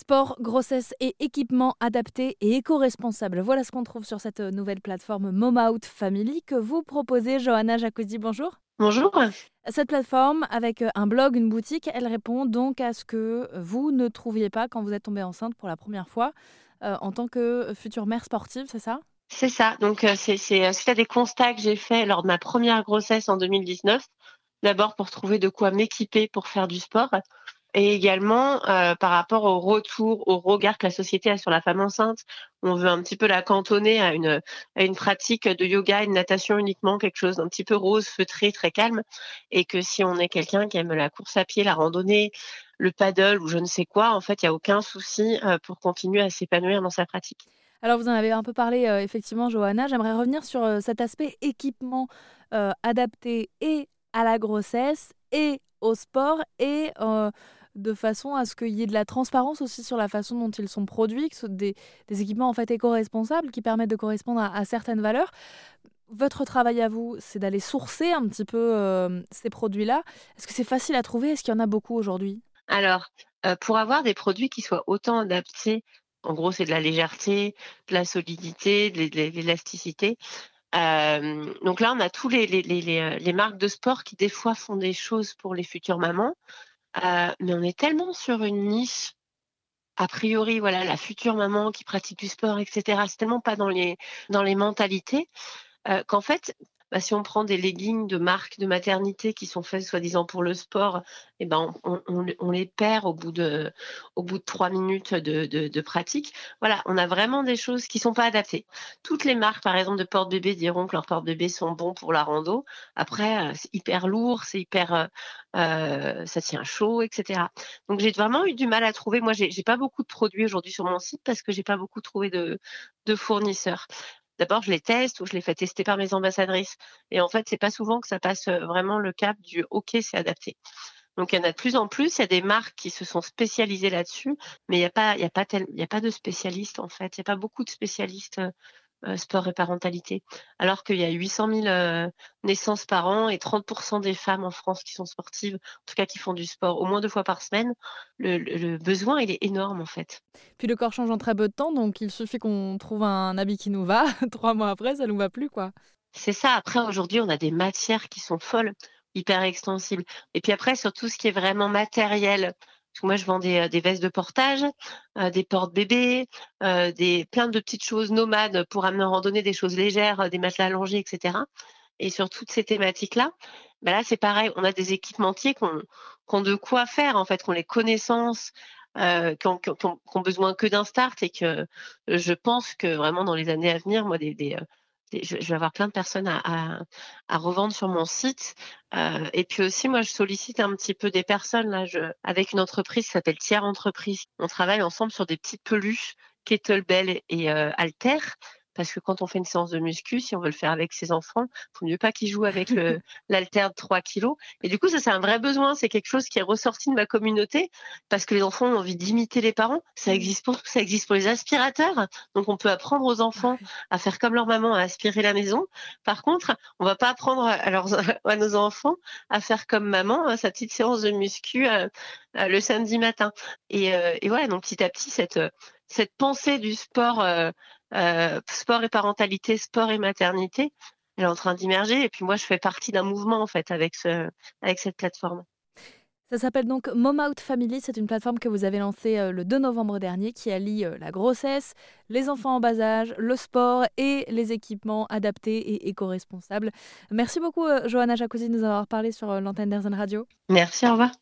Sport, grossesse et équipement adaptés et éco-responsables. Voilà ce qu'on trouve sur cette nouvelle plateforme Momout Family que vous proposez. Johanna Jacuzzi, bonjour. Bonjour. Cette plateforme, avec un blog, une boutique, elle répond donc à ce que vous ne trouviez pas quand vous êtes tombée enceinte pour la première fois euh, en tant que future mère sportive, c'est ça? C'est ça. Donc, euh, c'est à des constats que j'ai faits lors de ma première grossesse en 2019. D'abord pour trouver de quoi m'équiper pour faire du sport et également euh, par rapport au retour, au regard que la société a sur la femme enceinte. On veut un petit peu la cantonner à une, à une pratique de yoga de natation uniquement, quelque chose d'un petit peu rose, feutré, très calme. Et que si on est quelqu'un qui aime la course à pied, la randonnée, le paddle ou je ne sais quoi, en fait, il n'y a aucun souci euh, pour continuer à s'épanouir dans sa pratique. Alors, vous en avez un peu parlé, euh, effectivement, Johanna. J'aimerais revenir sur cet aspect équipement adapté et à la grossesse et au sport et de façon à ce qu'il y ait de la transparence aussi sur la façon dont ils sont produits, que ce des, des équipements en fait éco-responsables qui permettent de correspondre à, certaines valeurs. Votre travail à vous, c'est d'aller sourcer un petit peu euh, ces produits-là. Est-ce que c'est facile à trouver? Est-ce qu'il y en a beaucoup aujourd'hui? Alors, euh, pour avoir des produits qui soient autant adaptés, en gros, c'est de la légèreté, de la solidité, de l'élasticité. Euh, donc là, on a tous les, les, les, les, marques de sport qui des fois font des choses pour les futures mamans. Euh, mais on est tellement sur une niche, a priori, voilà, la future maman qui pratique du sport, etc. C'est tellement pas dans les dans les mentalités euh, qu'en fait, bah, si on prend des leggings de marque de maternité qui sont faits soi-disant pour le sport, eh ben on, les perd au bout de trois minutes de, pratique. Voilà, on a vraiment des choses qui sont pas adaptées. Toutes les marques, par exemple de porte-bébé, diront que leurs porte-bébé sont bons pour la rando. Après, euh, c'est hyper lourd, c'est hyper euh, euh, ça tient chaud, etc. Donc j'ai vraiment eu du mal à trouver. Moi, j'ai pas beaucoup de produits aujourd'hui sur mon site parce que j'ai pas beaucoup trouvé de fournisseurs d'abord je les teste ou je les fais tester par mes ambassadrices. Et en fait, c'est pas souvent que ça passe vraiment le cap du OK, c'est adapté. Donc il y en a de plus en plus, il y a des marques qui se sont spécialisées là-dessus, mais il n'y a a pas de spécialistes en fait. Il n'y a pas beaucoup de spécialistes sport et parentalité, alors qu'il y a 800 000 euh, naissances par an et 30% des femmes en France qui sont sportives, en tout cas qui font du sport au moins deux fois par semaine, le, besoin, il est énorme en fait. Puis le corps change en très peu de temps, donc il suffit qu'on trouve un habit qui nous va, trois mois après, ça nous va plus quoi. C'est ça, après aujourd'hui, on a des matières qui sont folles hyper extensibles. Et puis après, sur tout ce qui est vraiment matériel, moi, je vends des, euh, vestes de portage, euh, des portes-bébés, euh, des plein de petites choses nomades pour amener en randonnée, des choses légères, des matelas allongés, etc. Et sur toutes ces thématiques-là, ben là, c'est pareil. On a des équipementiers qui ont, de quoi faire, en fait, qui ont les connaissances, qui, ont, besoin que d'un start et que je pense que vraiment dans les années à venir, moi, des, je, vais avoir plein de personnes à, revendre sur mon site. Euh, et puis aussi, moi, je sollicite un petit peu des personnes là, avec une entreprise qui s'appelle Tiers Entreprise. On travaille ensemble sur des petites peluches kettlebell et euh, Alter parce que quand on fait une séance de muscu, si on veut le faire avec ses enfants, il faut mieux pas qu'ils jouent avec l'alter de 3 kilos. Et du coup, ça, c'est un vrai besoin. C'est quelque chose qui est ressorti de ma communauté parce que les enfants ont envie d'imiter les parents. Ça existe pour ça existe pour les aspirateurs. Donc, on peut apprendre aux enfants à faire comme leur maman, à aspirer la maison. Par contre, on va pas apprendre à, nos enfants à faire comme maman, hein, sa petite séance de muscu euh, euh, le samedi matin. Et, euh, et voilà, donc petit à petit, cette, cette pensée du sport euh, sport et parentalité, sport et maternité, elle est en train d'immerger. Et puis moi, je fais partie d'un mouvement en fait avec, ce, avec cette plateforme. Ça s'appelle donc Mom Out Family. C'est une plateforme que vous avez lancée euh, le 2 novembre dernier qui allie euh, la grossesse, les enfants en bas âge, le sport et les équipements adaptés et éco-responsables. Merci beaucoup, Johanna Jacuzzi, de nous avoir parlé sur l'antenne d'Airzen Radio. Merci, au revoir.